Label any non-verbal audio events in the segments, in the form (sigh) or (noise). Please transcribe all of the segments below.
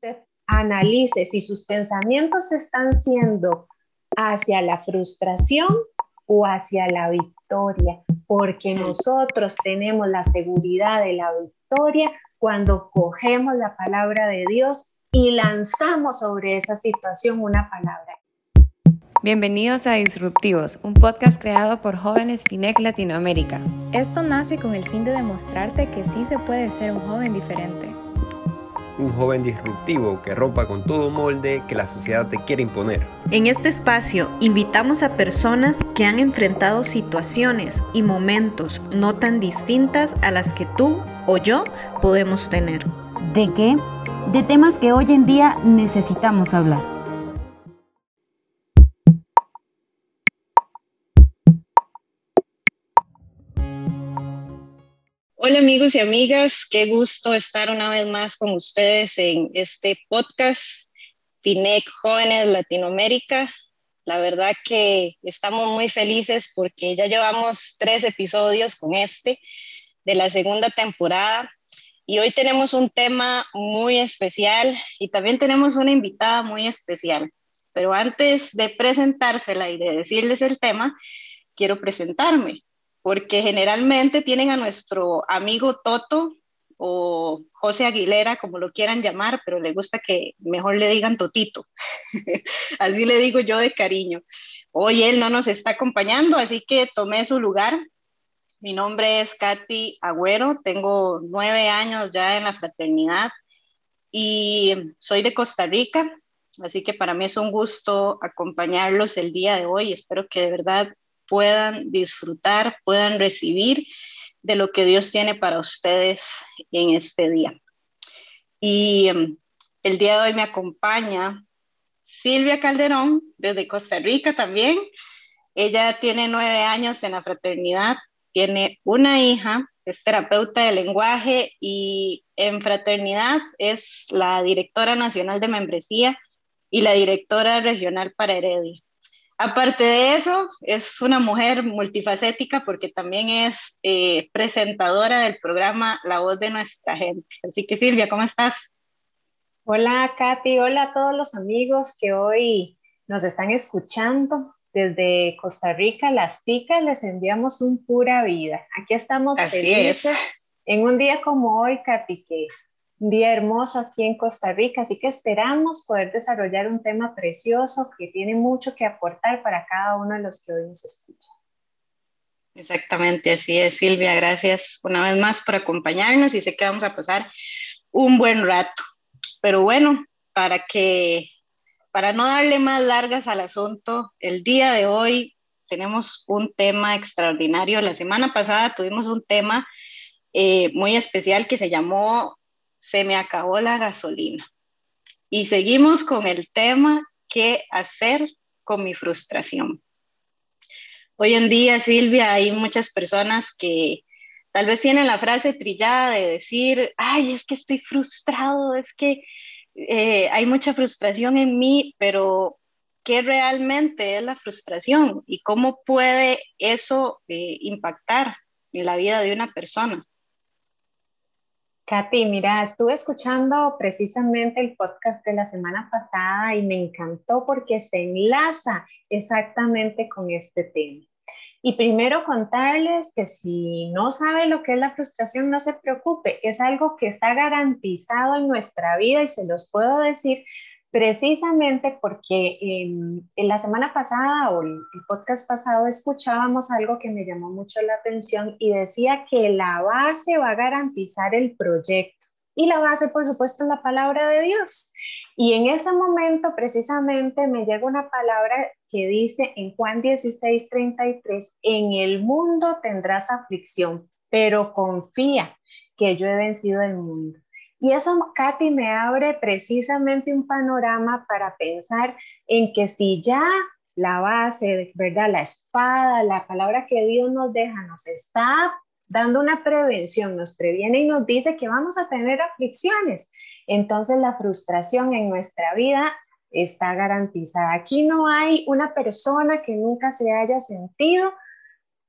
usted analice si sus pensamientos están siendo hacia la frustración o hacia la victoria, porque nosotros tenemos la seguridad de la victoria cuando cogemos la palabra de Dios y lanzamos sobre esa situación una palabra. Bienvenidos a Disruptivos, un podcast creado por jóvenes FINEC Latinoamérica. Esto nace con el fin de demostrarte que sí se puede ser un joven diferente un joven disruptivo que rompa con todo molde que la sociedad te quiere imponer. En este espacio invitamos a personas que han enfrentado situaciones y momentos no tan distintas a las que tú o yo podemos tener. ¿De qué? De temas que hoy en día necesitamos hablar. Hola amigos y amigas, qué gusto estar una vez más con ustedes en este podcast FINEC Jóvenes Latinoamérica. La verdad que estamos muy felices porque ya llevamos tres episodios con este de la segunda temporada y hoy tenemos un tema muy especial y también tenemos una invitada muy especial. Pero antes de presentársela y de decirles el tema, quiero presentarme porque generalmente tienen a nuestro amigo Toto o José Aguilera, como lo quieran llamar, pero le gusta que mejor le digan Totito. (laughs) así le digo yo de cariño. Hoy él no nos está acompañando, así que tomé su lugar. Mi nombre es Katy Agüero, tengo nueve años ya en la fraternidad y soy de Costa Rica, así que para mí es un gusto acompañarlos el día de hoy. Espero que de verdad puedan disfrutar, puedan recibir de lo que Dios tiene para ustedes en este día. Y em, el día de hoy me acompaña Silvia Calderón desde Costa Rica también. Ella tiene nueve años en la fraternidad, tiene una hija, es terapeuta de lenguaje y en fraternidad es la directora nacional de membresía y la directora regional para Heredia. Aparte de eso, es una mujer multifacética porque también es eh, presentadora del programa La Voz de Nuestra Gente. Así que Silvia, ¿cómo estás? Hola Katy, hola a todos los amigos que hoy nos están escuchando. Desde Costa Rica, las ticas les enviamos un pura vida. Aquí estamos felices en un día como hoy, Katy, que día hermoso aquí en Costa Rica, así que esperamos poder desarrollar un tema precioso que tiene mucho que aportar para cada uno de los que hoy nos escuchan. Exactamente, así es, Silvia. Gracias una vez más por acompañarnos y sé que vamos a pasar un buen rato. Pero bueno, para que, para no darle más largas al asunto, el día de hoy tenemos un tema extraordinario. La semana pasada tuvimos un tema eh, muy especial que se llamó se me acabó la gasolina. Y seguimos con el tema, ¿qué hacer con mi frustración? Hoy en día, Silvia, hay muchas personas que tal vez tienen la frase trillada de decir, ay, es que estoy frustrado, es que eh, hay mucha frustración en mí, pero ¿qué realmente es la frustración y cómo puede eso eh, impactar en la vida de una persona? Katy, mira, estuve escuchando precisamente el podcast de la semana pasada y me encantó porque se enlaza exactamente con este tema. Y primero contarles que si no sabe lo que es la frustración, no se preocupe, es algo que está garantizado en nuestra vida y se los puedo decir precisamente porque en, la semana pasada o el, podcast pasado escuchábamos algo que me llamó mucho la atención y decía que la base va a garantizar el proyecto. Y la base, por supuesto, es la palabra de Dios. Y en ese momento, precisamente, me llega una palabra que dice en Juan 16, 33, en el mundo tendrás aflicción, pero confía que yo he vencido el mundo. Y eso, Katy, me abre precisamente un panorama para pensar en que si ya la base, ¿verdad? La espada, la palabra que Dios nos deja, nos está dando una prevención, nos previene y nos dice que vamos a tener aflicciones. Entonces la frustración en nuestra vida está garantizada. Aquí no hay una persona que nunca se haya sentido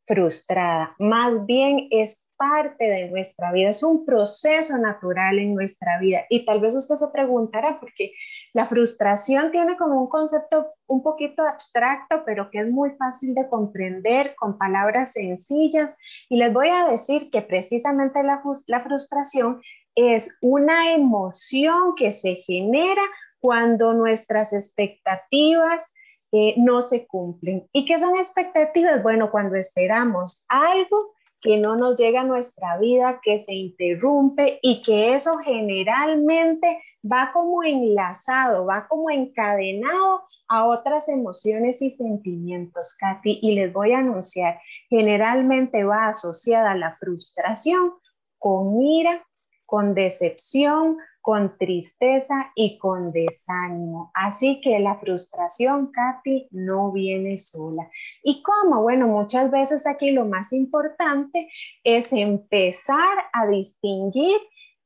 frustrada, más bien es parte de nuestra vida, es un proceso natural en nuestra vida. Y tal vez usted se preguntará, porque la frustración tiene como un concepto un poquito abstracto, pero que es muy fácil de comprender con palabras sencillas. Y les voy a decir que precisamente la, frustración es una emoción que se genera cuando nuestras expectativas eh, no se cumplen. ¿Y qué son expectativas? Bueno, cuando esperamos algo que no nos llega a nuestra vida, que se interrumpe y que eso generalmente va como enlazado, va como encadenado a otras emociones y sentimientos, Katy, y les voy a anunciar, generalmente va asociada a la frustración con ira, con decepción, con tristeza y con desánimo. Así que la frustración, Katy, no viene sola. ¿Y cómo? Bueno, muchas veces aquí lo más importante es empezar a distinguir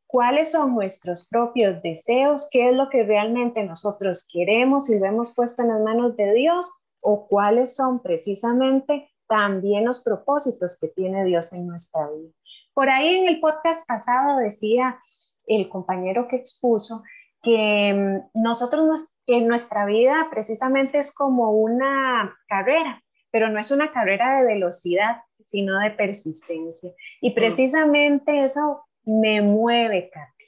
cuáles son nuestros propios deseos, qué es lo que realmente nosotros queremos y lo hemos puesto en las manos de Dios o cuáles son precisamente también los propósitos que tiene Dios en nuestra vida. Por ahí en el podcast pasado decía el compañero que expuso que mm, nosotros, que nuestra vida precisamente es como una carrera, pero no es una carrera de velocidad, sino de persistencia. Y mm. precisamente eso me mueve, Katy.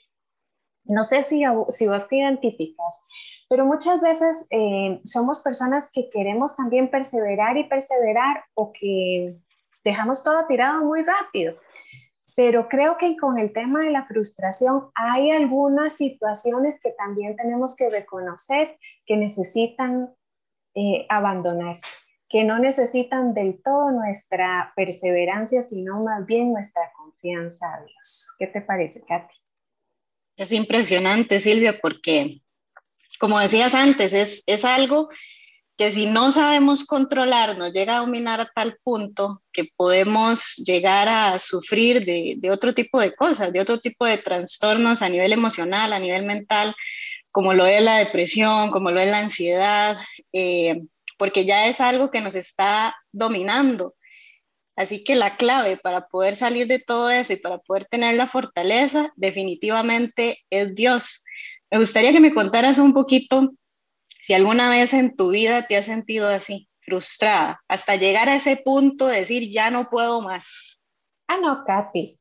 No sé si, si vos te identificas, pero muchas veces eh, somos personas que queremos también perseverar y perseverar o que dejamos todo tirado muy rápido. Pero creo que con el tema de la frustración hay algunas situaciones que también tenemos que reconocer que necesitan eh, abandonarse, que no necesitan del todo nuestra perseverancia, sino más bien nuestra confianza a Dios. ¿Qué te parece, Katy? Es impresionante, Silvia, porque, como decías antes, es, es algo que si no sabemos controlar, nos llega a dominar a tal punto que podemos llegar a sufrir de, otro tipo de cosas, de otro tipo de trastornos a nivel emocional, a nivel mental, como lo es la depresión, como lo es la ansiedad, eh, porque ya es algo que nos está dominando. Así que la clave para poder salir de todo eso y para poder tener la fortaleza definitivamente es Dios. Me gustaría que me contaras un poquito si alguna vez en tu vida te has sentido así, frustrada, hasta llegar a ese punto de decir, ya no puedo más. Ah, no, Katy.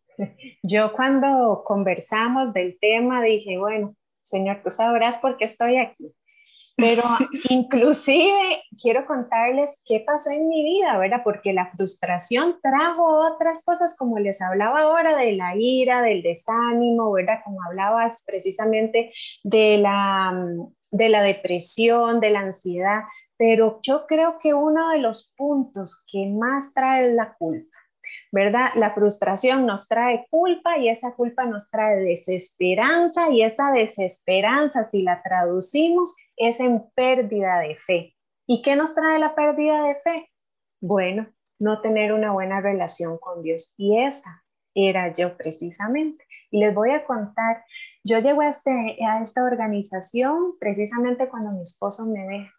Yo cuando conversamos del tema dije, bueno, Señor, tú sabrás por qué estoy aquí. Pero inclusive quiero contarles qué pasó en mi vida, ¿verdad? Porque la frustración trajo otras cosas, como les hablaba ahora, de la ira, del desánimo, ¿verdad? Como hablabas precisamente de la de la depresión, de la ansiedad, pero yo creo que uno de los puntos que más trae es la culpa. ¿Verdad? La frustración nos trae culpa y esa culpa nos trae desesperanza y esa desesperanza, si la traducimos, es en pérdida de fe. ¿Y qué nos trae la pérdida de fe? Bueno, no tener una buena relación con Dios. Y esa era yo precisamente. Y les voy a contar, yo llego a, este, a esta organización precisamente cuando mi esposo me ve.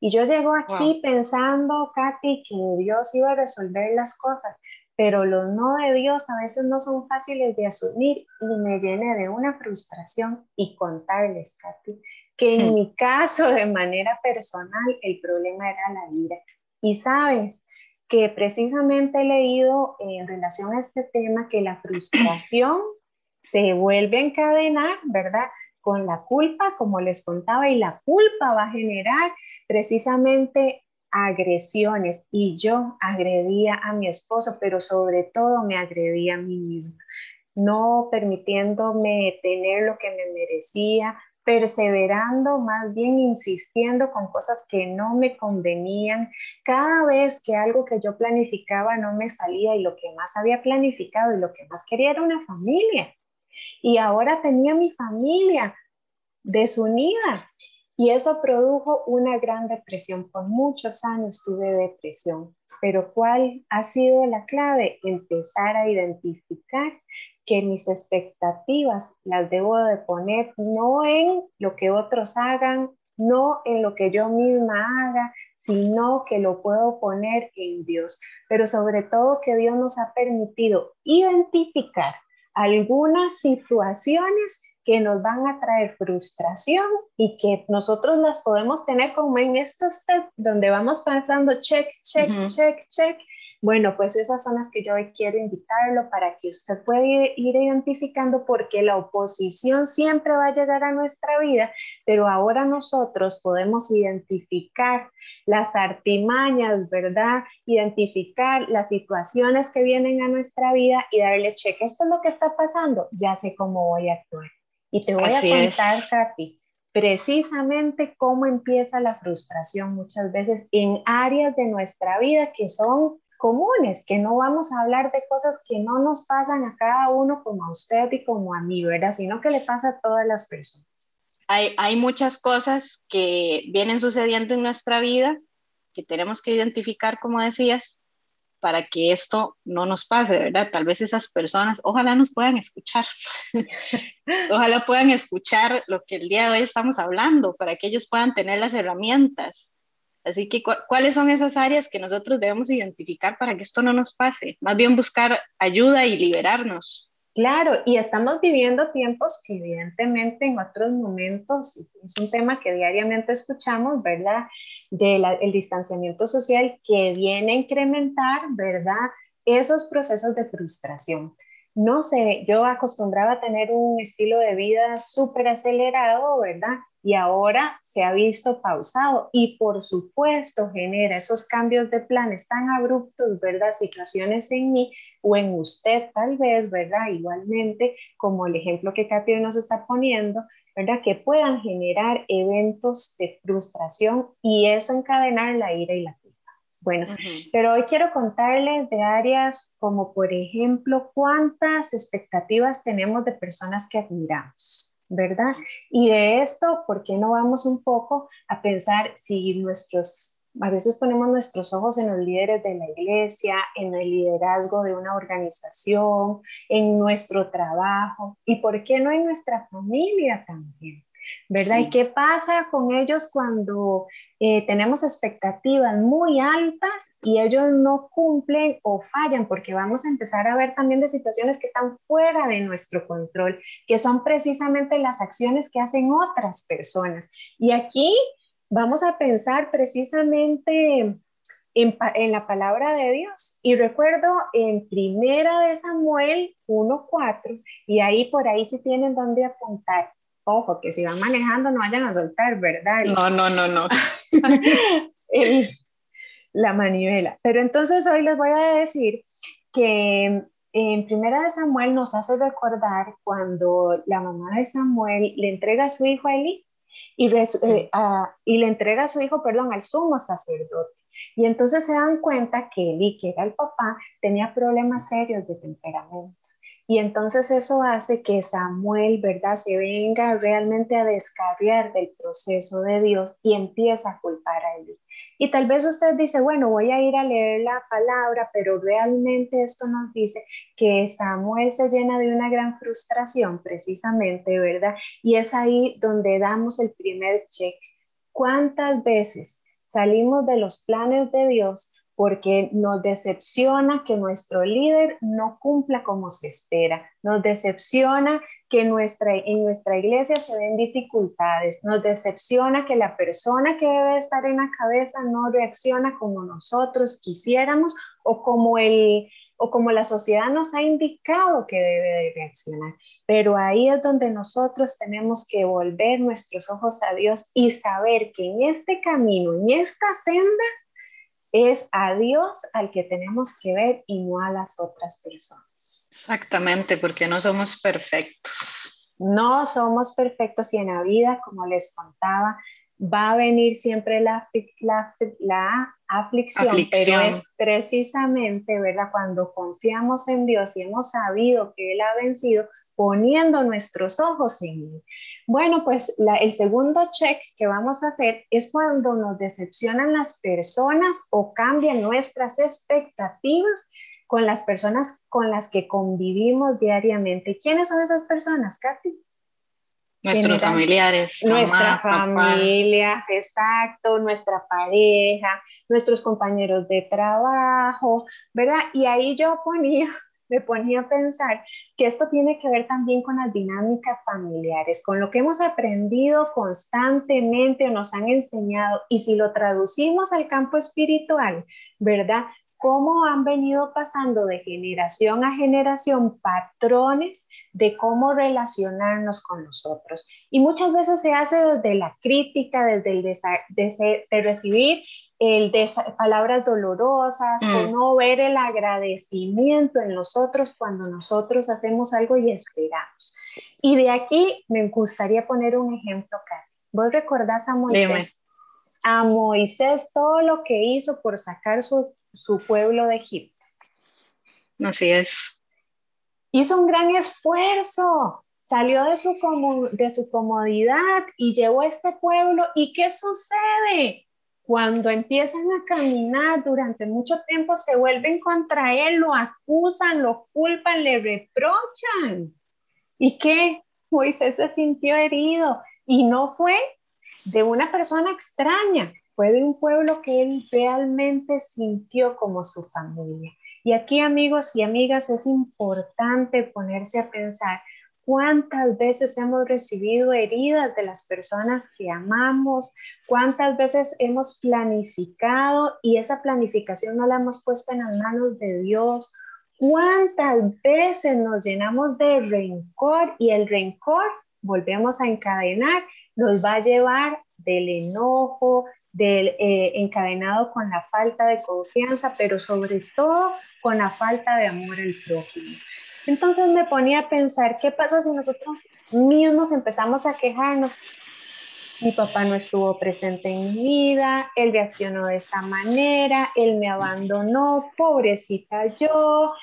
Y yo llego aquí pensando, Katy, que Dios iba a resolver las cosas, pero los no de Dios a veces no son fáciles de asumir y me llené de una frustración y contarles, Katy, que en hmm. mi caso, de manera personal, el problema era la ira. Y sabes, que precisamente he leído en relación a este tema que la frustración (coughs) se vuelve a encadenar, ¿verdad? Con la culpa, como les contaba, y la culpa va a generar precisamente agresiones y yo agredía a mi esposo, pero sobre todo me agredía a mí misma, no permitiéndome tener lo que me merecía, perseverando, más bien insistiendo con cosas que no me convenían. Cada vez que algo que yo planificaba no me salía y lo que más había planificado y lo que más quería era una familia. Y ahora tenía mi familia desunida. Y eso produjo una gran depresión. Por muchos años tuve depresión. Pero ¿cuál ha sido la clave? Empezar a identificar que mis expectativas las debo de poner no en lo que otros hagan no en lo que yo misma haga, sino que lo puedo poner en Dios. Pero sobre todo que Dios nos ha permitido identificar algunas situaciones que nos van a traer frustración y que nosotros las podemos tener como en estos test donde vamos pasando check, check, check, check bueno, pues esas son las que yo hoy quiero invitarlo para que usted pueda ir identificando porque la oposición siempre va a llegar a nuestra vida, pero ahora nosotros podemos identificar las artimañas, ¿verdad? Identificar las situaciones que vienen a nuestra vida y darle cheque. Esto es lo que está pasando, ya sé cómo voy a actuar. Y te voy a contar, Katy, precisamente cómo empieza la frustración muchas veces en áreas de nuestra vida que son comunes, que no vamos a hablar de cosas que no nos pasan a cada uno como a usted y como a mí, ¿verdad? Sino que le pasa a todas las personas. Hay, hay muchas cosas que vienen sucediendo en nuestra vida que tenemos que identificar, como decías, para que esto no nos pase, ¿verdad? Tal vez esas personas, ojalá nos puedan escuchar, (laughs) ojalá puedan escuchar lo que el día de hoy estamos hablando, para que ellos puedan tener las herramientas Así que, ¿cuáles son esas áreas que nosotros debemos identificar para que esto no nos pase? Más bien buscar ayuda y liberarnos. Claro, y estamos viviendo tiempos que evidentemente en otros momentos, es un tema que diariamente escuchamos, ¿verdad? Del distanciamiento social que viene a incrementar, ¿verdad? Esos procesos de frustración. No sé, yo acostumbraba a tener un estilo de vida súper acelerado, ¿verdad? y ahora se ha visto pausado y por supuesto genera esos cambios de planes tan abruptos, ¿verdad? Situaciones en mí o en usted tal vez, ¿verdad? Igualmente, como el ejemplo que Katy nos está poniendo, ¿verdad? Que puedan generar eventos de frustración y eso encadenar la ira y la Bueno, pero hoy quiero contarles de áreas como, por ejemplo, cuántas expectativas tenemos de personas que admiramos. ¿verdad? Y de esto, ¿por qué no vamos un poco a pensar si nuestros, a veces ponemos nuestros ojos en los líderes de la iglesia, en el liderazgo de una organización, en nuestro trabajo, y por qué no en nuestra familia también? ¿Verdad? ¿Y qué pasa con ellos cuando eh, tenemos expectativas muy altas y ellos no cumplen o fallan? Porque vamos a empezar a ver también de situaciones que están fuera de nuestro control, que son precisamente las acciones que hacen otras personas. Y aquí vamos a pensar precisamente en, en, la palabra de Dios. Y recuerdo en primera de Samuel 1.4, y ahí por ahí si tienen donde apuntar ojo, que si van manejando no vayan a soltar, ¿verdad? No, no, no, no. (laughs) la manivela. Pero entonces hoy les voy a decir que en Primera de Samuel nos hace recordar cuando la mamá de Samuel le entrega a su hijo a Eli y, eh, y le entrega a su hijo, perdón, al sumo sacerdote. Y entonces se dan cuenta que Eli, que era el papá, tenía problemas serios de temperamento. Y entonces eso hace que Samuel, ¿verdad?, se venga realmente a descarriar del proceso de Dios y empieza a culpar a él. Y tal vez usted dice, bueno, voy a ir a leer la palabra, pero realmente esto nos dice que Samuel se llena de una gran frustración precisamente, ¿verdad? Y es ahí donde damos el primer check. ¿Cuántas veces salimos de los planes de Dios porque nos decepciona que nuestro líder no cumpla como se espera, nos decepciona que nuestra, en nuestra iglesia se ven dificultades, nos decepciona que la persona que debe estar en la cabeza no reacciona como nosotros quisiéramos o como, el, o como la sociedad nos ha indicado que debe de reaccionar. Pero ahí es donde nosotros tenemos que volver nuestros ojos a Dios y saber que en este camino, en esta senda, es a Dios al que tenemos que ver y no a las otras personas. Exactamente, porque no somos perfectos. No somos perfectos y en la vida, como les contaba, va a venir siempre la, la, la aflicción, pero es precisamente, ¿verdad? Cuando confiamos en Dios y hemos sabido que Él ha vencido, poniendo nuestros ojos en Él. Bueno, pues el segundo check que vamos a hacer es cuando nos decepcionan las personas o cambian nuestras expectativas con las personas con las que convivimos diariamente. ¿Quiénes son esas personas, Katy? Nuestros familiares. Nuestra familia, exacto, nuestra pareja, nuestros compañeros de trabajo, ¿verdad? Y ahí yo ponía, (laughs) me ponía a pensar que esto tiene que ver también con las dinámicas familiares, con lo que hemos aprendido constantemente o nos han enseñado. Y si lo traducimos al campo espiritual, ¿verdad? Cómo han venido pasando de generación a generación patrones de cómo relacionarnos con los otros. Y muchas veces se hace desde la crítica, desde el de, de recibir el de palabras dolorosas, o mm. no ver el agradecimiento en nosotros cuando nosotros hacemos algo y esperamos. Y de aquí me gustaría poner un ejemplo, Karen. ¿Vos recordás a Moisés? A Moisés todo lo que hizo por sacar su su pueblo de Egipto. Así es. Hizo un gran esfuerzo, salió de su, de su comodidad y llevó a este pueblo. ¿Y qué sucede? Cuando empiezan a caminar durante mucho tiempo, se vuelven contra él, lo acusan, lo culpan, le reprochan. ¿Y qué? Moisés se sintió herido y no fue de una persona extraña, fue de un pueblo que él realmente sintió como su familia. Y aquí, amigos y amigas, es importante ponerse a pensar cuántas veces hemos recibido heridas de las personas que amamos, cuántas veces hemos planificado y esa planificación no la hemos puesto en las manos de Dios, cuántas veces nos llenamos de rencor y el rencor volvemos a encadenar, nos va a llevar del enojo, del, eh, encadenado con la falta de confianza, pero sobre todo con la falta de amor al prójimo. Entonces me ponía a pensar, ¿qué pasa si nosotros mismos empezamos a quejarnos? Mi papá no estuvo presente en mi vida, él reaccionó de esta manera, él me abandonó, pobrecita yo,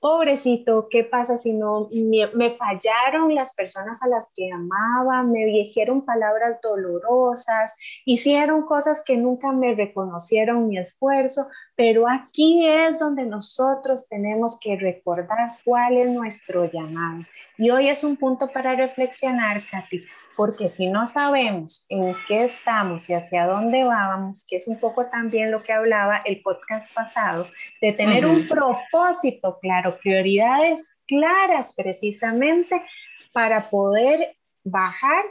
pobrecito, ¿qué pasa si no me, fallaron las personas a las que amaba, me dijeron palabras dolorosas, hicieron cosas que nunca me reconocieron mi esfuerzo, pero aquí es donde nosotros tenemos que recordar cuál es nuestro llamado. Y hoy es un punto para reflexionar, Katy, porque si no sabemos en qué estamos y hacia dónde vamos, que es un poco también lo que hablaba el podcast pasado, de tener un propósito claro, prioridades claras precisamente para poder bajar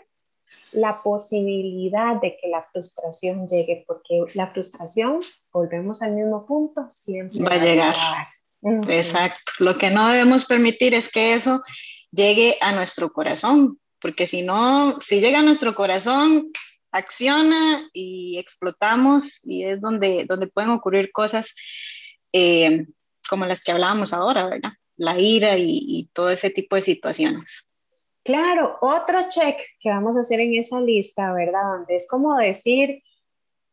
la posibilidad de que la frustración llegue, porque la frustración, volvemos al mismo punto, siempre va, a llegar. Exacto. Lo que no debemos permitir es que eso llegue a nuestro corazón, porque si no, si llega a nuestro corazón, acciona y explotamos y es donde, donde pueden ocurrir cosas eh, como las que hablábamos ahora, ¿verdad? La ira y, y todo ese tipo de situaciones. Claro, otro check que vamos a hacer en esa lista, ¿verdad? Donde es como decir,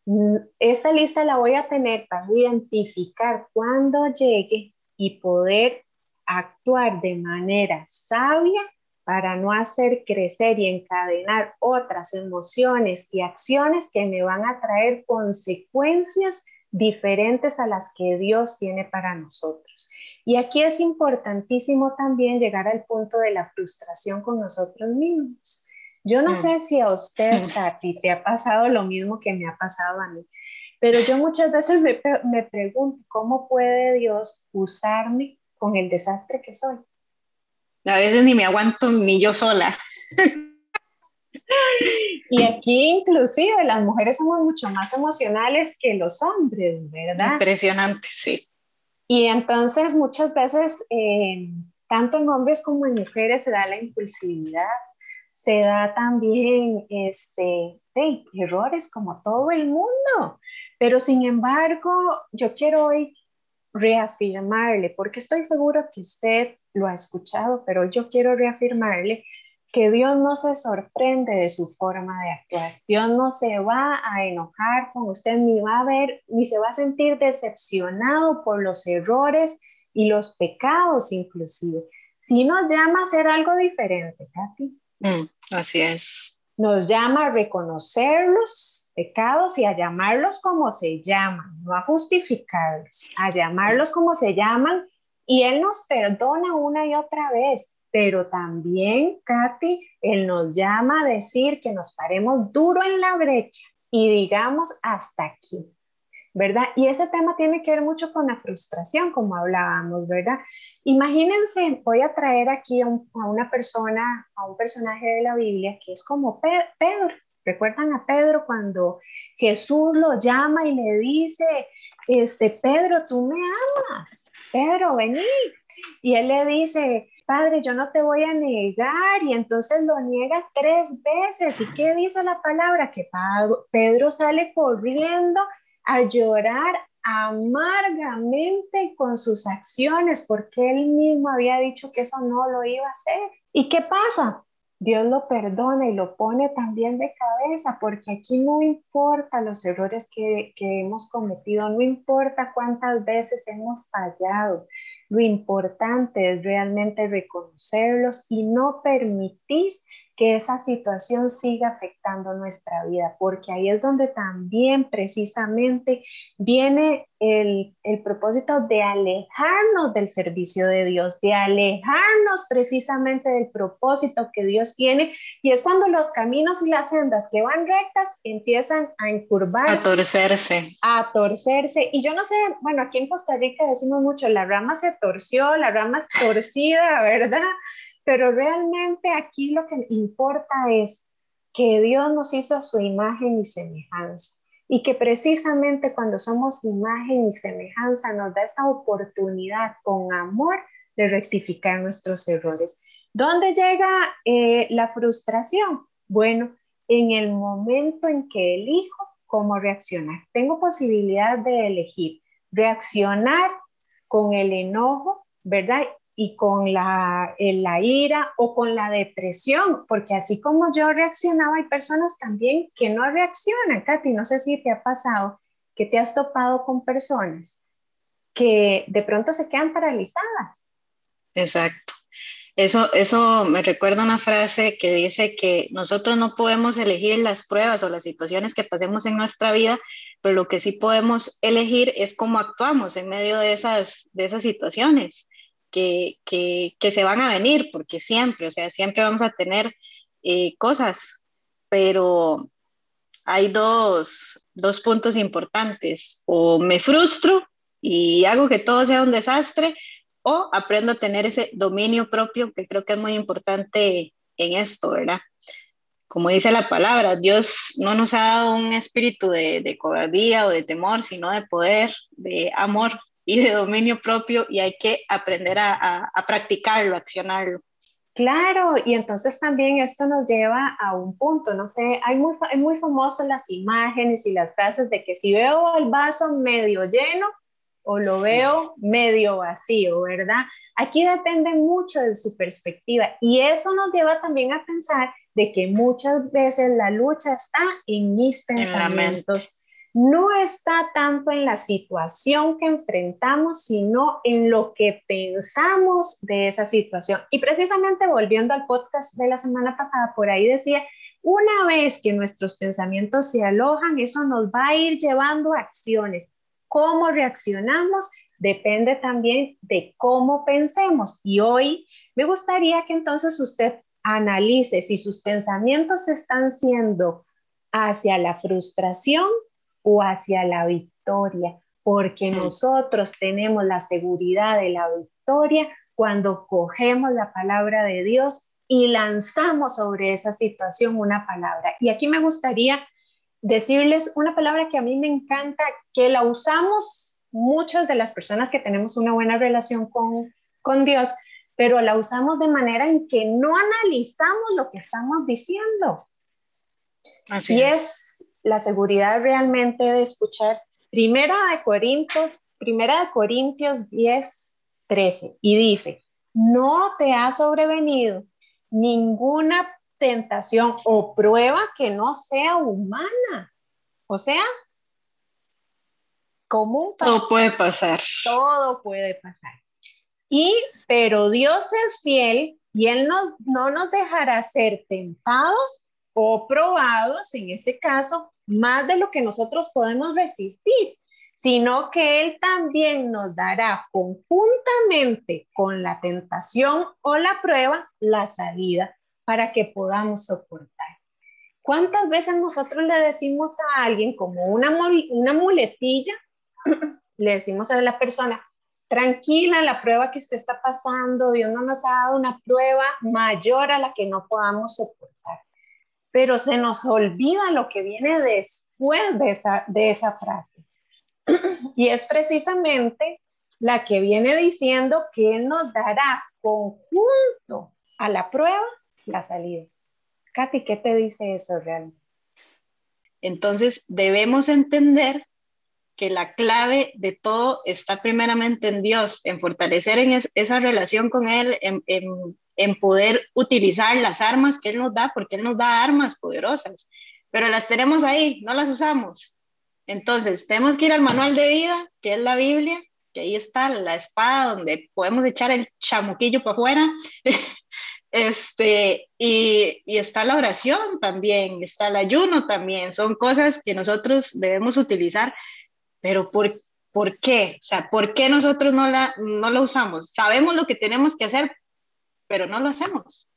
mm, esta lista la voy a tener para identificar cuando llegue y poder actuar de manera sabia para no hacer crecer y encadenar otras emociones y acciones que me van a traer consecuencias diferentes a las que Dios tiene para nosotros. Y aquí es importantísimo también llegar al punto de la frustración con nosotros mismos. Yo no mm. sé si a usted, Tati, te ha pasado lo mismo que me ha pasado a mí, pero yo muchas veces me, me pregunto, ¿cómo puede Dios usarme con el desastre que soy? A veces ni me aguanto ni yo sola. Y aquí inclusive las mujeres somos mucho más emocionales que los hombres, ¿verdad? Impresionante, sí. Y entonces muchas veces, eh, tanto en hombres como en mujeres, se da la impulsividad, se da también este, errores como todo el mundo. Pero sin embargo, yo quiero hoy reafirmarle, porque estoy seguro que usted lo ha escuchado, pero yo quiero reafirmarle que Dios no se sorprende de su forma de actuar. Dios no se va a enojar con usted, ni va a ver, ni se va a sentir decepcionado por los errores y los pecados inclusive. Si nos llama a hacer algo diferente, Katy. Mm, así es. Nos llama a reconocer los pecados y a llamarlos como se llaman, no a justificarlos, a llamarlos como se llaman y Él nos perdona una y otra vez pero también, Katy, Él nos llama a decir que nos paremos duro en la brecha y digamos hasta aquí. ¿verdad? Y ese tema tiene que ver mucho con la frustración, como hablábamos, ¿verdad? Imagínense, voy a traer aquí a, una persona, a un personaje de la Biblia que es como Pedro. ¿Recuerdan a Pedro cuando Jesús lo llama y le dice, este, Pedro, tú me amas, Pedro, vení. Y él le dice, Padre, yo no te voy a negar. Y entonces lo niega tres veces. ¿Y qué dice la palabra? Que Pedro sale corriendo a llorar amargamente con sus acciones porque él mismo había dicho que eso no lo iba a hacer. ¿Y qué pasa? Dios lo perdona y lo pone también de cabeza, porque aquí no importa los errores que, que, hemos cometido, no importa cuántas veces hemos fallado, lo importante es realmente reconocerlos y no permitir que esa situación siga afectando nuestra vida, porque ahí es donde también precisamente viene el, el, propósito de alejarnos del servicio de Dios, de alejarnos precisamente del propósito que Dios tiene, y es cuando los caminos y las sendas que van rectas empiezan a encurvarse. A torcerse. A torcerse. Y yo no sé, bueno, aquí en Costa Rica decimos mucho, la rama se torció, la rama es torcida, ¿verdad? Pero realmente aquí lo que importa es que Dios nos hizo a su imagen y semejanza y que precisamente cuando somos imagen y semejanza nos da esa oportunidad con amor de rectificar nuestros errores. ¿Dónde llega eh, la frustración? Bueno, en el momento en que elijo cómo reaccionar. Tengo posibilidad de elegir reaccionar con el enojo, ¿verdad? Y con la, la ira o con la depresión, porque así como yo reaccionaba, hay personas también que no reaccionan. Katy, no sé si te ha pasado que te has topado con personas que de pronto se quedan paralizadas. Exacto. Eso, eso me recuerda una frase que dice que nosotros no podemos elegir las pruebas o las situaciones que pasemos en nuestra vida, pero lo que sí podemos elegir es cómo actuamos en medio de esas, de esas situaciones que, se van a venir, porque siempre, o sea, siempre vamos a tener eh, cosas, pero hay dos, dos puntos importantes, o me frustro y hago que todo sea un desastre, o aprendo a tener ese dominio propio, que creo que es muy importante en esto, ¿verdad? Como dice la palabra, Dios no nos ha dado un espíritu de, de cobardía o de temor, sino de poder, de amor y de dominio propio y hay que aprender a, a, practicarlo, accionarlo. Claro, y entonces también esto nos lleva a un punto, no sé, hay muy, hay muy famoso las imágenes y las frases de que si veo el vaso medio lleno o lo veo medio vacío, ¿verdad? Aquí depende mucho de su perspectiva y eso nos lleva también a pensar de que muchas veces la lucha está en mis pensamientos no está tanto en la situación que enfrentamos, sino en lo que pensamos de esa situación. Y precisamente volviendo al podcast de la semana pasada, por ahí decía, una vez que nuestros pensamientos se alojan, eso nos va a ir llevando a acciones. ¿Cómo reaccionamos? Depende también de cómo pensemos. Y hoy me gustaría que entonces usted analice si sus pensamientos están siendo hacia la frustración o hacia la victoria, porque nosotros tenemos la seguridad de la victoria cuando cogemos la palabra de Dios y lanzamos sobre esa situación una palabra. Y aquí me gustaría decirles una palabra que a mí me encanta, que la usamos muchas de las personas que tenemos una buena relación con, con Dios, pero la usamos de manera en que no analizamos lo que estamos diciendo. Así y es la seguridad realmente de escuchar Primera de Corintios, Primera de Corintios 10, 13, y dice, no te ha sobrevenido ninguna tentación o prueba que no sea humana. O sea, común. Todo puede pasar. Todo puede pasar. Y, pero Dios es fiel y Él no, no nos dejará ser tentados o probados, en ese caso, más de lo que nosotros podemos resistir. sino que Él también nos dará conjuntamente con la tentación o la prueba la salida para que podamos soportar. ¿Cuántas veces nosotros le decimos a alguien como una, una muletilla? (clears throat) le decimos a la persona, tranquila, la prueba que usted está pasando, Dios no nos ha dado una prueba mayor a la que no podamos soportar. Pero se nos olvida lo que viene después de esa, de esa frase. (clears throat) y es precisamente la que viene diciendo que Él nos dará conjunto a la prueba la salida. Katy, ¿qué te dice eso realmente? Entonces, debemos entender que la clave de todo está primeramente en Dios, en fortalecer en esa relación con Él, en, en, poder utilizar las armas que Él nos da, porque Él nos da armas poderosas, pero las tenemos ahí, no las usamos. Entonces, tenemos que ir al manual de vida, que es la Biblia, que ahí está la espada donde podemos echar el chamuquillo para afuera. (laughs) Este, y, y, está la oración también, está el ayuno también, son cosas que nosotros debemos utilizar, pero ¿por, ¿por qué? O sea, ¿por qué nosotros no la, no la usamos? Sabemos lo que tenemos que hacer, pero no lo hacemos.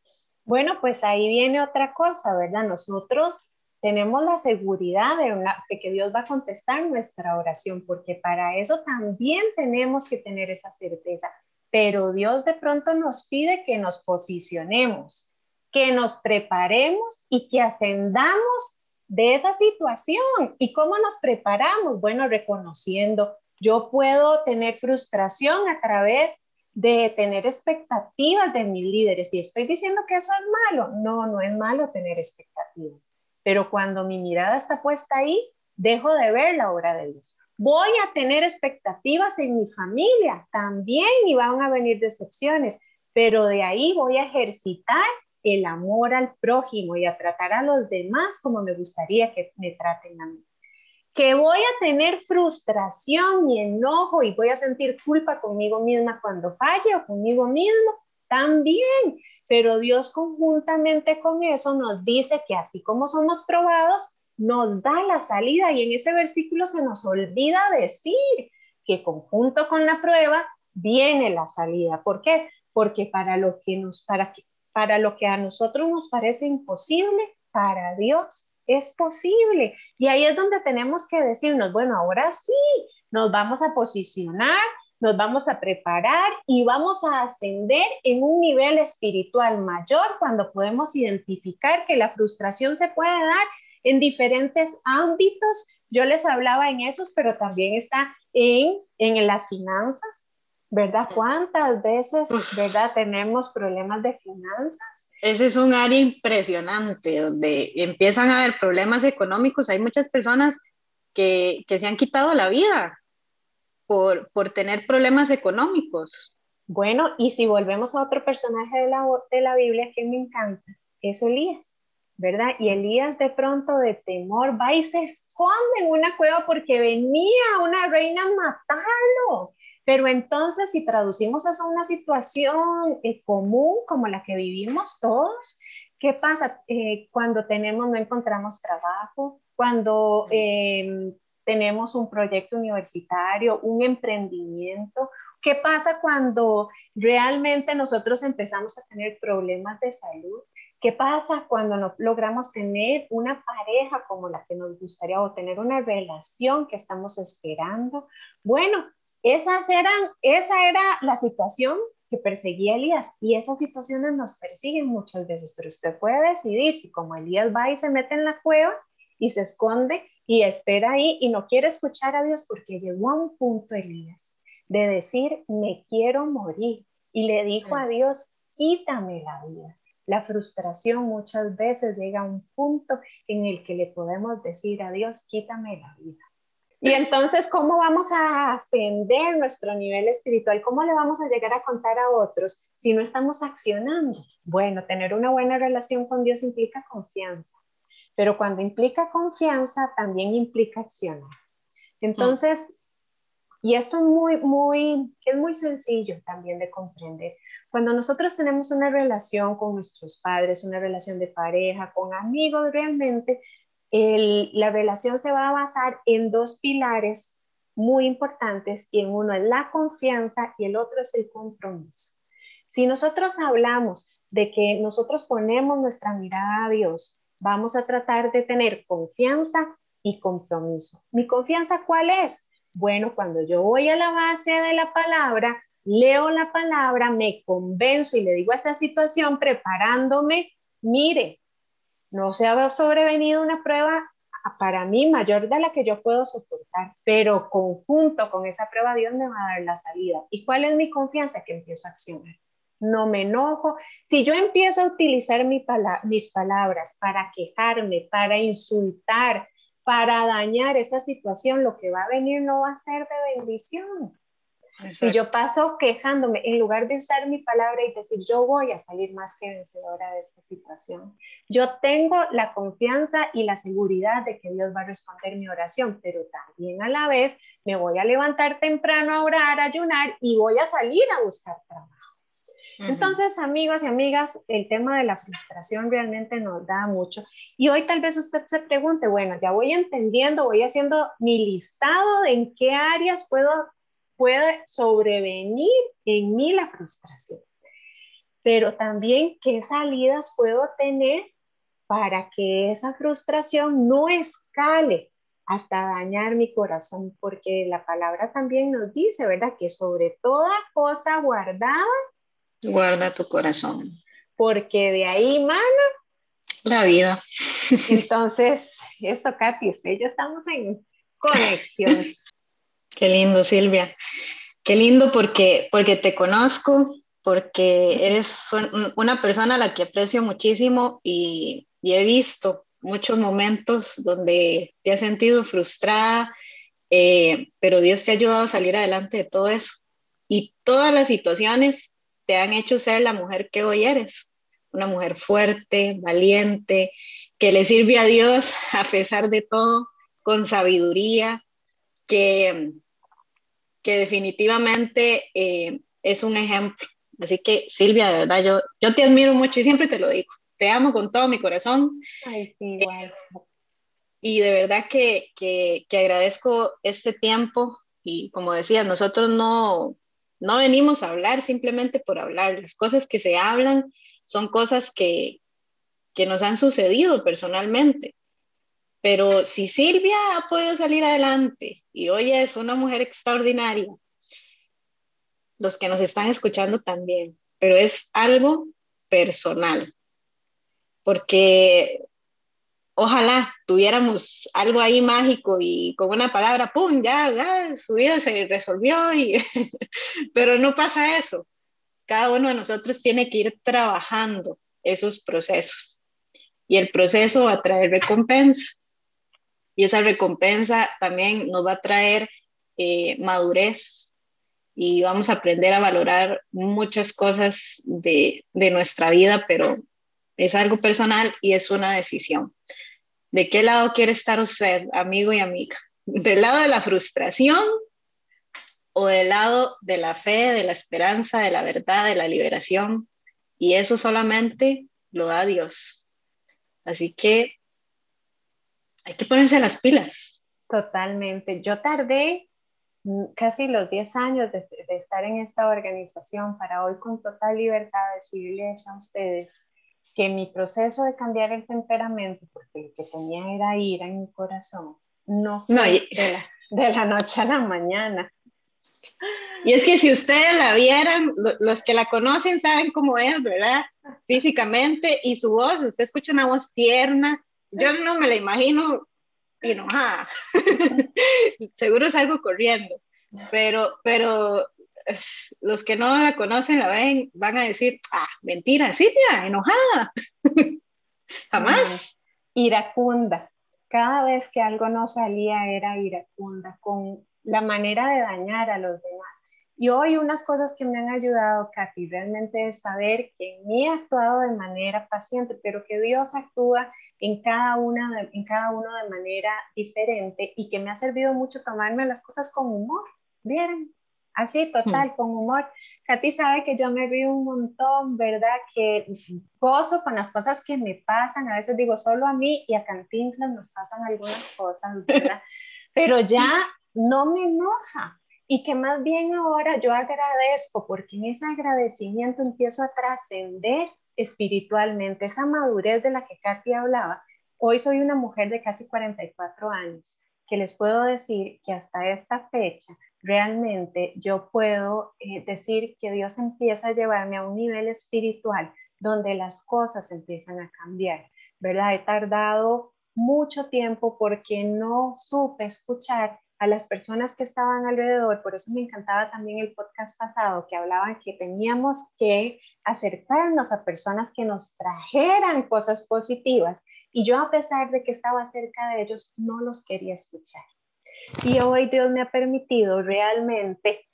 Bueno, pues ahí viene otra cosa, ¿verdad? Nosotros tenemos la seguridad de, de, que Dios va a contestar nuestra oración, porque para eso también tenemos que tener esa certeza pero Dios de pronto nos pide que nos posicionemos, que nos preparemos y que ascendamos de esa situación. ¿Y cómo nos preparamos? Bueno, reconociendo, yo puedo tener frustración a través de tener expectativas de mis líderes. Y estoy diciendo que eso es malo. No, no es malo tener expectativas. Pero cuando mi mirada está puesta ahí, dejo de ver la obra de Dios. Voy a tener expectativas en mi familia también y van a venir decepciones, pero de ahí voy a ejercitar el amor al prójimo y a tratar a los demás como me gustaría que me traten a mí. Que voy a tener frustración y enojo y voy a sentir culpa conmigo misma cuando falle o conmigo mismo, también. Pero Dios conjuntamente con eso nos dice que así como somos probados, nos da la salida y en ese versículo se nos olvida decir que conjunto con la prueba viene la salida. ¿Por qué? Porque para lo que nos para para lo que a nosotros nos parece imposible, para Dios es posible. Y ahí es donde tenemos que decirnos, bueno, ahora sí, nos vamos a posicionar, nos vamos a preparar y vamos a ascender en un nivel espiritual mayor cuando podemos identificar que la frustración se puede dar en diferentes ámbitos. Yo les hablaba en esos, pero también está en, en las finanzas, ¿verdad? ¿Cuántas veces, verdad, tenemos problemas de finanzas? Ese es un área impresionante, donde empiezan a haber problemas económicos. Hay muchas personas que, que se han quitado la vida por, por, tener problemas económicos. Bueno, y si volvemos a otro personaje de la, de la Biblia que me encanta, es Elías. ¿verdad? Y Elías de pronto de temor va y se esconde en una cueva porque venía una reina a matarlo. Pero entonces, si traducimos eso a una situación eh, común como la que vivimos todos, ¿qué pasa eh, cuando tenemos, no encontramos trabajo? Cuando em, tenemos un proyecto universitario, un emprendimiento. ¿Qué pasa cuando realmente nosotros empezamos a tener problemas de salud? ¿Qué pasa cuando no logramos tener una pareja como la que nos gustaría o tener una relación que estamos esperando? Bueno, esas eran, esa era la situación que perseguía Elías y esas situaciones nos persiguen muchas veces, pero usted puede decidir si como Elías va y se mete en la cueva y se esconde y espera ahí y no quiere escuchar a Dios porque llegó a un punto Elías de decir, me quiero morir y le dijo a Dios, quítame la vida. La frustración muchas veces llega a un punto en el que le podemos decir a Dios, quítame la vida. Y entonces, ¿cómo vamos a ascender nuestro nivel espiritual? ¿Cómo le vamos a llegar a contar a otros si no estamos accionando? Bueno, tener una buena relación con Dios implica confianza, pero cuando implica confianza, también implica accionar. Entonces, y esto es muy, muy, es muy sencillo también de comprender. Cuando nosotros tenemos una relación con nuestros padres, una relación de pareja, con amigos, realmente la relación se va a basar en dos pilares muy importantes y en uno es la confianza y el otro es el compromiso. Si nosotros hablamos de que nosotros ponemos nuestra mirada a Dios, vamos a tratar de tener confianza y compromiso. ¿Mi confianza cuál es? Bueno, cuando yo voy a la base de la palabra, leo la palabra, me convenzo y le digo a esa situación preparándome, mire, no se ha sobrevenido una prueba para mí mayor de la que yo puedo soportar, pero conjunto con esa prueba Dios me va a dar la salida. ¿Y cuál es mi confianza? Que empiezo a accionar. No me enojo. Si yo empiezo a utilizar mis palabras para quejarme, para insultar, para dañar esa situación, lo que va a venir no va a ser de bendición. Si yo paso quejándome, en lugar de usar mi palabra y decir, yo voy a salir más que vencedora de esta situación, yo tengo la confianza y la seguridad de que Dios va a responder mi oración, pero también a la vez me voy a levantar temprano a orar, a ayunar y voy a salir a buscar trabajo. Entonces, amigos y amigas, el tema de la frustración realmente nos da mucho. Y hoy tal vez usted se pregunte, bueno, ya voy entendiendo, voy haciendo mi listado de en qué áreas puedo puede sobrevenir en mí la frustración. Pero también qué salidas puedo tener para que esa frustración no escale hasta dañar mi corazón, porque la palabra también nos dice, ¿verdad? Que sobre toda cosa guardada, guarda tu corazón. Porque de ahí, mana, la vida. Entonces, eso, Katy, ya estamos en conexión. (laughs) Qué lindo, Silvia. Qué lindo porque, porque te conozco, porque eres una persona a la que aprecio muchísimo y, he visto muchos momentos donde te has sentido frustrada, eh, pero Dios te ha ayudado a salir adelante de todo eso. Y todas las situaciones te han hecho ser la mujer que hoy eres, una mujer fuerte, valiente, que le sirve a Dios (laughs) a pesar de todo, con sabiduría, que, que definitivamente eh, es un ejemplo. Así que Silvia, de verdad, yo, yo te admiro mucho y siempre te lo digo. Te amo con todo mi corazón. Ay, sí, igual. y de verdad que, que, que, agradezco este tiempo y como decías, nosotros no, no venimos a hablar simplemente por hablar. Las cosas que se hablan son cosas que, que nos han sucedido personalmente. Pero si Silvia ha podido salir adelante y hoy es una mujer extraordinaria, los que nos están escuchando también, pero es algo personal, porque ojalá tuviéramos algo ahí mágico y con una palabra, ¡pum!, ya, su vida se resolvió, y (laughs) pero no pasa eso. Cada uno de nosotros tiene que ir trabajando esos procesos y el proceso va a traer recompensa y esa recompensa también nos va a traer eh, madurez y vamos a aprender a valorar muchas cosas de, de nuestra vida, pero es algo personal y es una decisión. ¿De qué lado quiere estar usted, amigo y amiga? ¿Del lado de la frustración o del lado de la fe, de la esperanza, de la verdad, de la liberación? Y eso solamente lo da Dios. Así que hay que ponerse las pilas. Totalmente. Yo tardé casi los 10 años de, estar en esta organización para hoy con total libertad decirles a ustedes que mi proceso de cambiar el temperamento, porque lo que tenía era ira en mi corazón, no fue de, la, de la noche a la mañana. Y es que si ustedes la vieran, los que la conocen saben cómo es, ¿verdad? (laughs) Físicamente y su voz, usted escucha una voz tierna, yo no me la imagino enojada. (laughs) Seguro es algo corriendo. Pero, pero los que no la conocen, la ven, van a decir, ah, mentira, Silvia, enojada. (laughs) Jamás. Iracunda. Cada vez que algo no salía era iracunda, con la manera de dañar a los demás. Y hoy unas cosas que me han ayudado, Katy, realmente es saber que ni he actuado de manera paciente, pero que Dios actúa en cada, una en cada uno de manera diferente y que me ha servido mucho tomarme las cosas con humor, ¿vieron? Así, total, mm. con humor. Katy sabe que yo me río un montón, ¿verdad? Que gozo con las cosas que me pasan. A veces digo, solo a mí y a Cantinflas nos pasan algunas cosas, ¿verdad? (laughs) pero ya no me enoja. Y que más bien ahora yo agradezco porque en ese agradecimiento empiezo a trascender espiritualmente, esa madurez de la que Katy hablaba. Hoy soy una mujer de casi 44 años que les puedo decir que hasta esta fecha realmente yo puedo eh, decir que Dios empieza a llevarme a un nivel espiritual donde las cosas empiezan a cambiar, ¿verdad? He tardado mucho tiempo porque no supe escuchar a las personas que estaban alrededor, por eso me encantaba también el podcast pasado que hablaban que teníamos que acercarnos a personas que nos trajeran cosas positivas y yo a pesar de que estaba cerca de ellos, no los quería escuchar. Y hoy Dios me ha permitido realmente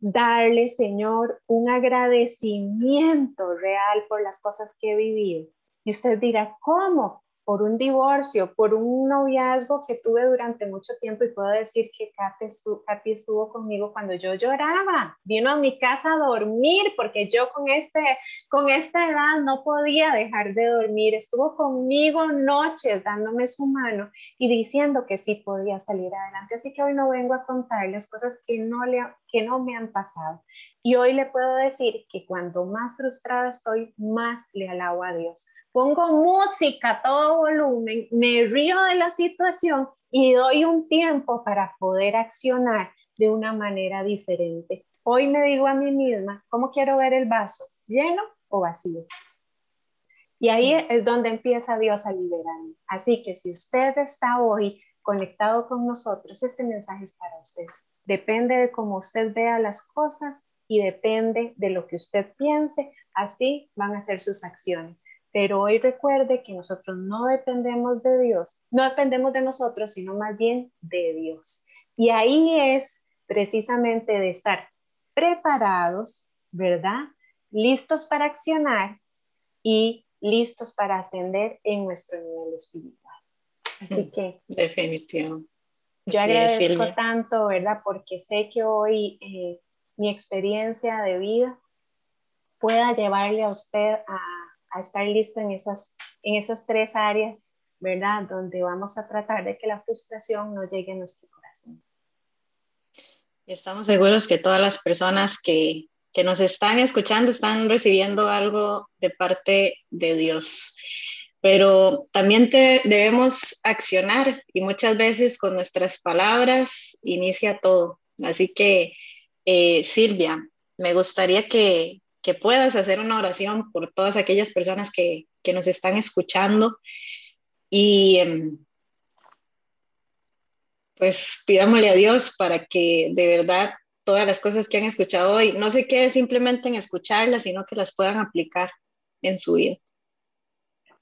darle, Señor, un agradecimiento real por las cosas que he vivido. Y usted dirá, ¿cómo? Por un divorcio, por un noviazgo que tuve durante mucho tiempo y puedo decir que Katy estuvo, estuvo conmigo cuando yo lloraba, vino a mi casa a dormir porque yo con, este, con esta edad no podía dejar de dormir, estuvo conmigo noches dándome su mano y diciendo que sí podía salir adelante. Así que hoy no vengo a contarles cosas que no, le, que no me han pasado. Y hoy le puedo decir que cuando más frustrada estoy, más le alabo a Dios pongo música a todo volumen, me río de la situación y doy un tiempo para poder accionar de una manera diferente. Hoy me digo a mí misma, ¿cómo quiero ver el vaso? ¿Lleno o vacío? Y ahí es donde empieza Dios a liberarme. Así que si usted está hoy conectado con nosotros, este mensaje es para usted. Depende de cómo usted vea las cosas y depende de lo que usted piense, así van a ser sus acciones. Pero hoy recuerde que nosotros no dependemos de Dios, no dependemos de nosotros, sino más bien de Dios. Y ahí es precisamente de estar preparados, ¿verdad? Listos para accionar y listos para ascender en nuestro nivel espiritual. Así mm, que... Definitivamente. Yo agradezco tanto, ¿verdad? Porque sé que hoy eh, mi experiencia de vida pueda llevarle a usted a a estar listo en esas, en esas tres áreas, ¿verdad? Donde vamos a tratar de que la frustración no llegue a nuestro corazón. Estamos seguros que todas las personas que, que nos están escuchando están recibiendo algo de parte de Dios. Pero también debemos accionar y muchas veces con nuestras palabras inicia todo. Así que, eh, Silvia, me gustaría que, que puedas hacer una oración por todas aquellas personas que, que nos están escuchando y em, pues pidámosle a Dios para que de verdad todas las cosas que han escuchado hoy no se quede simplemente en escucharlas, sino que las puedan aplicar en su vida.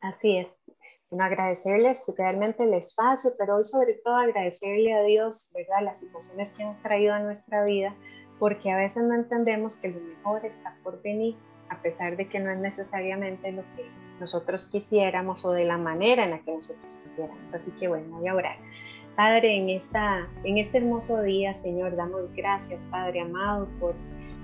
Así es. Bueno, agradecerles realmente el espacio, pero hoy sobre todo agradecerle a Dios, ¿verdad? Las situaciones que han traído a nuestra vida, porque a veces no entendemos que lo mejor está por venir, a pesar de que no es necesariamente lo que nosotros quisiéramos o de la manera en la que nosotros quisiéramos. Así que bueno, voy a orar. Padre, en, esta, en este hermoso día, Señor, damos gracias, Padre amado, por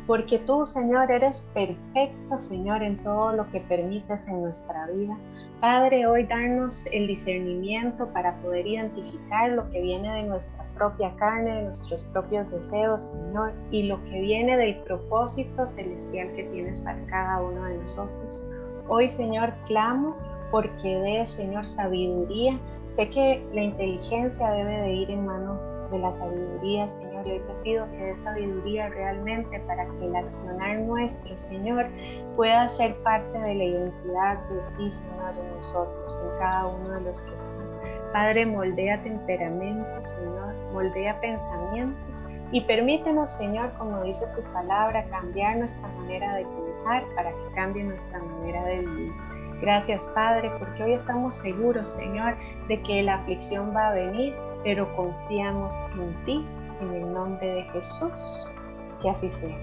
porque tú, Señor, eres perfecto, Señor, en todo lo que permites en nuestra vida. Padre, hoy darnos el discernimiento para poder identificar lo que viene de nuestra propia carne, de nuestros propios deseos, Señor, y lo que viene del propósito celestial que tienes para cada uno de nosotros. Hoy, Señor, clamo porque dé, Señor, sabiduría. Sé que la inteligencia debe de ir en mano de la sabiduría, Señor. Y hoy te pido que dé sabiduría realmente para que el accionar nuestro, Señor, pueda ser parte de la identidad de ti, Señor, en nosotros, en cada uno de los que están. Padre, moldea temperamentos, Señor, moldea pensamientos y permítenos, Señor, como dice tu palabra, cambiar nuestra manera de pensar para que cambie nuestra manera de vivir. Gracias, Padre, porque hoy estamos seguros, Señor, de que la aflicción va a venir, pero confiamos en ti, en el nombre de Jesús. Que así sea.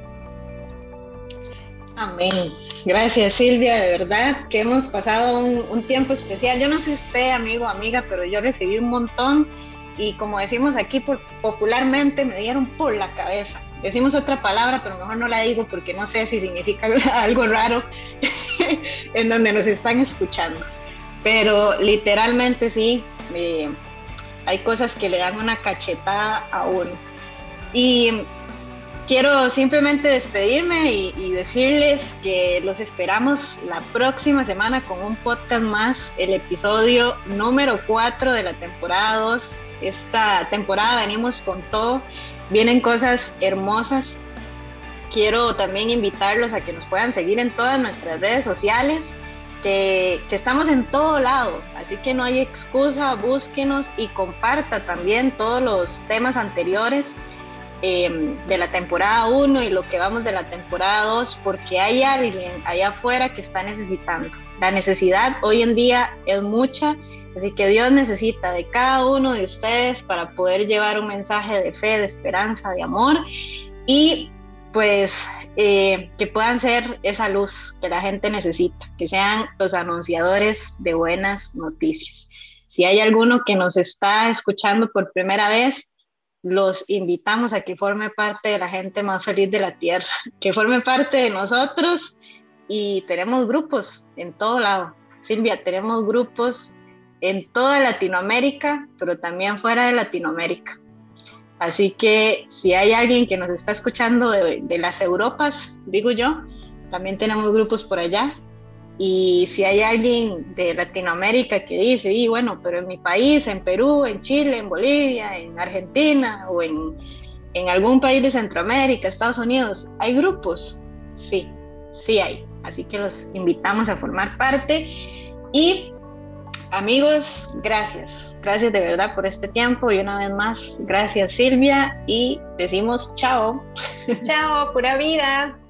Amén. Gracias Silvia, de verdad que hemos pasado un, tiempo especial. Yo no sé usted, amigo amiga, pero yo recibí un montón y como decimos aquí popularmente, me dieron por la cabeza. Decimos otra palabra, pero mejor no la digo porque no sé si significa (laughs) algo raro (laughs) en donde nos están escuchando. Pero literalmente sí, hay cosas que le dan una cachetada a uno. Y quiero simplemente despedirme y, decirles que los esperamos la próxima semana con un podcast más, el episodio número 4 de la temporada 2. Esta temporada venimos con todo, vienen cosas hermosas. Quiero también invitarlos a que nos puedan seguir en todas nuestras redes sociales, que, que estamos en todo lado, así que no hay excusa, búsquenos y comparta también todos los temas anteriores Em, de la temporada 1 y lo que vamos de la temporada 2, porque hay alguien allá afuera que está necesitando. La necesidad hoy en día es mucha, así que Dios necesita de cada uno de ustedes para poder llevar un mensaje de fe, de esperanza, de amor y pues eh, que puedan ser esa luz que la gente necesita, que sean los anunciadores de buenas noticias. Si hay alguno que nos está escuchando por primera vez, los invitamos a que forme parte de la gente más feliz de la tierra, (laughs) que forme parte de nosotros y tenemos grupos en todo lado. Silvia, tenemos grupos en toda Latinoamérica, pero también fuera de Latinoamérica. Así que si hay alguien que nos está escuchando de, de las Europas, digo yo, también tenemos grupos por allá y si hay alguien de Latinoamérica que dice, y bueno, pero en mi país, en Perú, en Chile, en Bolivia, en Argentina o en, en algún país de Centroamérica, Estados Unidos, ¿hay grupos? Sí, sí hay. Así que los invitamos a formar parte. Y amigos, gracias. Gracias de verdad por este tiempo y una vez más, gracias Silvia y decimos chao. Chao, pura vida.